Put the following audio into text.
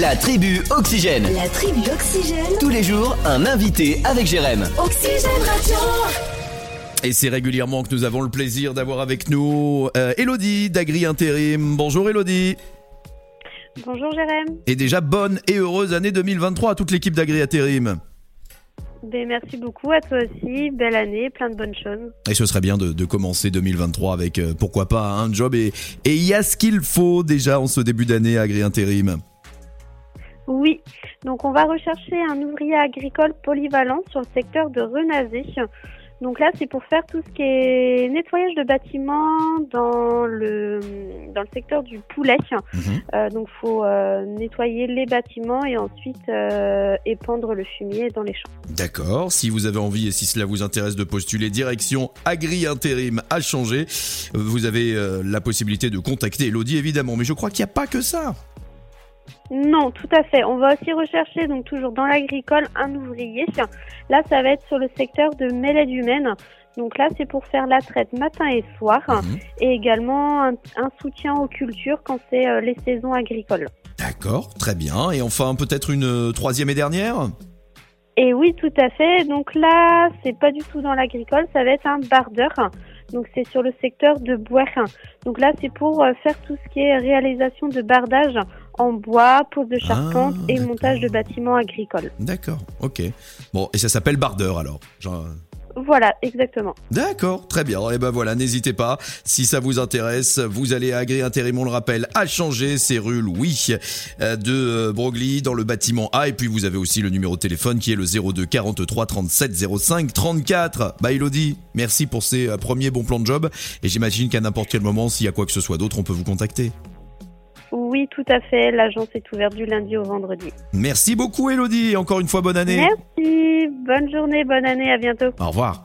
La tribu Oxygène. La tribu Oxygène. Tous les jours, un invité avec Jérém. Oxygène Radio. Et c'est régulièrement que nous avons le plaisir d'avoir avec nous euh, Elodie d'Agri Intérim. Bonjour Elodie. Bonjour Jérém. Et déjà bonne et heureuse année 2023 à toute l'équipe d'Agri Intérim. Ben, merci beaucoup à toi aussi. Belle année, plein de bonnes choses. Et ce serait bien de, de commencer 2023 avec euh, pourquoi pas un job et et il y a ce qu'il faut déjà en ce début d'année à Agri Intérim. Oui, donc on va rechercher un ouvrier agricole polyvalent sur le secteur de Renazé. Donc là, c'est pour faire tout ce qui est nettoyage de bâtiments dans le dans le secteur du poulet. Mhm. Euh, donc faut euh, nettoyer les bâtiments et ensuite euh, épandre le fumier dans les champs. D'accord, si vous avez envie et si cela vous intéresse de postuler direction Agri Intérim à changer, vous avez la possibilité de contacter Elodie évidemment, mais je crois qu'il n'y a pas que ça. Non, tout à fait. On va aussi rechercher, donc toujours dans l'agricole, un ouvrier. Là, ça va être sur le secteur de mêlée humaine. Donc là, c'est pour faire la traite matin et soir Mhm. et également un, un soutien aux cultures quand c'est euh, les saisons agricoles. D'accord, très bien. Et enfin peut-être une euh, troisième et dernière? Et oui, tout à fait. Donc là, c'est pas du tout dans l'agricole, ça va être un bardeur. Donc c'est sur le secteur de bois. Donc là, c'est pour euh, faire tout ce qui est réalisation de bardage en bois, pose de charpente Ah, et montage de bâtiments agricoles. D'accord, ok. Bon, et ça s'appelle bardeur alors Genre, Voilà, exactement. D'accord, très bien. Et ben voilà, n'hésitez pas. Si ça vous intéresse, vous allez à Agri Intérim, on le rappelle, à changer. C'est rue Louis euh, de euh, Broglie dans le bâtiment A. Et puis vous avez aussi le numéro de téléphone qui est le 02 43 37 05 34. Bah Elodie, merci pour ces euh, premiers bons plans de job. Et j'imagine qu'à n'importe quel moment, s'il y a quoi que ce soit d'autre, on peut vous contacter. Oui, tout à fait. L'agence est ouverte du lundi au vendredi. Merci beaucoup Elodie. Encore une fois, bonne année. Merci. Bonne journée, bonne année. À bientôt. Au revoir.